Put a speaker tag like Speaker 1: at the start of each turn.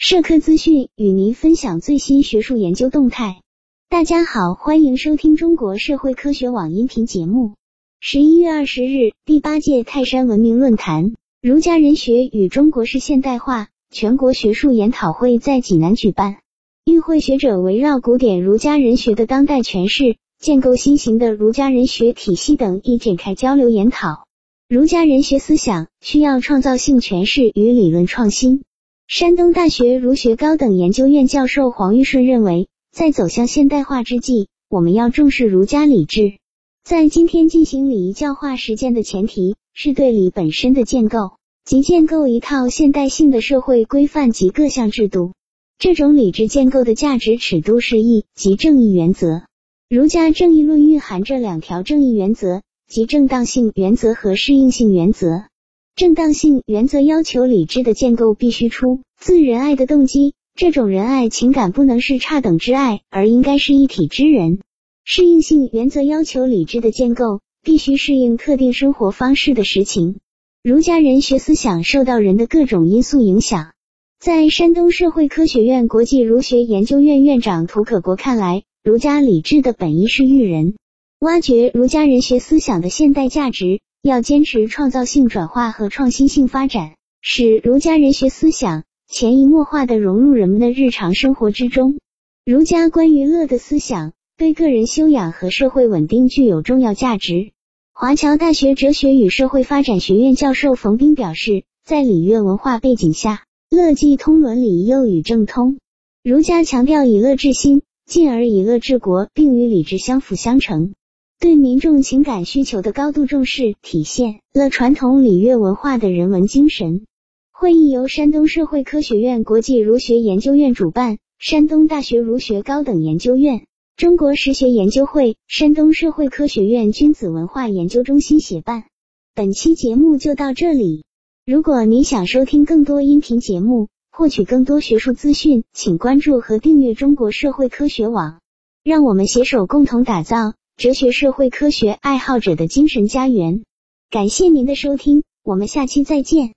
Speaker 1: 社科资讯与您分享最新学术研究动态。大家好，欢迎收听中国社会科学网音频节目。十一月二十日，第八届泰山文明论坛“儒家人学与中国式现代化”全国学术研讨会在济南举办。与会学者围绕古典儒家人学的当代诠释、建构新型的儒家人学体系等，一展开交流研讨。儒家人学思想需要创造性诠释与理论创新。山东大学儒学高等研究院教授黄玉顺认为，在走向现代化之际，我们要重视儒家礼制。在今天进行礼仪教化实践的前提，是对礼本身的建构，即建构一套现代性的社会规范及各项制度。这种礼制建构的价值尺度是义及正义原则。儒家正义论蕴含着两条正义原则，即正当性原则和适应性原则。正当性原则要求理智的建构必须出自仁爱的动机，这种仁爱情感不能是差等之爱，而应该是一体之人。适应性原则要求理智的建构必须适应特定生活方式的实情。儒家人学思想受到人的各种因素影响。在山东社会科学院国际儒学研究院院长涂可国看来，儒家理智的本意是育人，挖掘儒家人学思想的现代价值。要坚持创造性转化和创新性发展，使儒家人学思想潜移默化的融入人们的日常生活之中。儒家关于乐的思想对个人修养和社会稳定具有重要价值。华侨大学哲学与社会发展学院教授冯斌表示，在礼乐文化背景下，乐既通伦理又与政通。儒家强调以乐治心，进而以乐治国，并与礼制相辅相成。对民众情感需求的高度重视，体现了传统礼乐文化的人文精神。会议由山东社会科学院国际儒学研究院主办，山东大学儒学高等研究院、中国实学研究会、山东社会科学院君子文化研究中心协办。本期节目就到这里。如果你想收听更多音频节目，获取更多学术资讯，请关注和订阅中国社会科学网。让我们携手共同打造。哲学社会科学爱好者的精神家园，感谢您的收听，我们下期再见。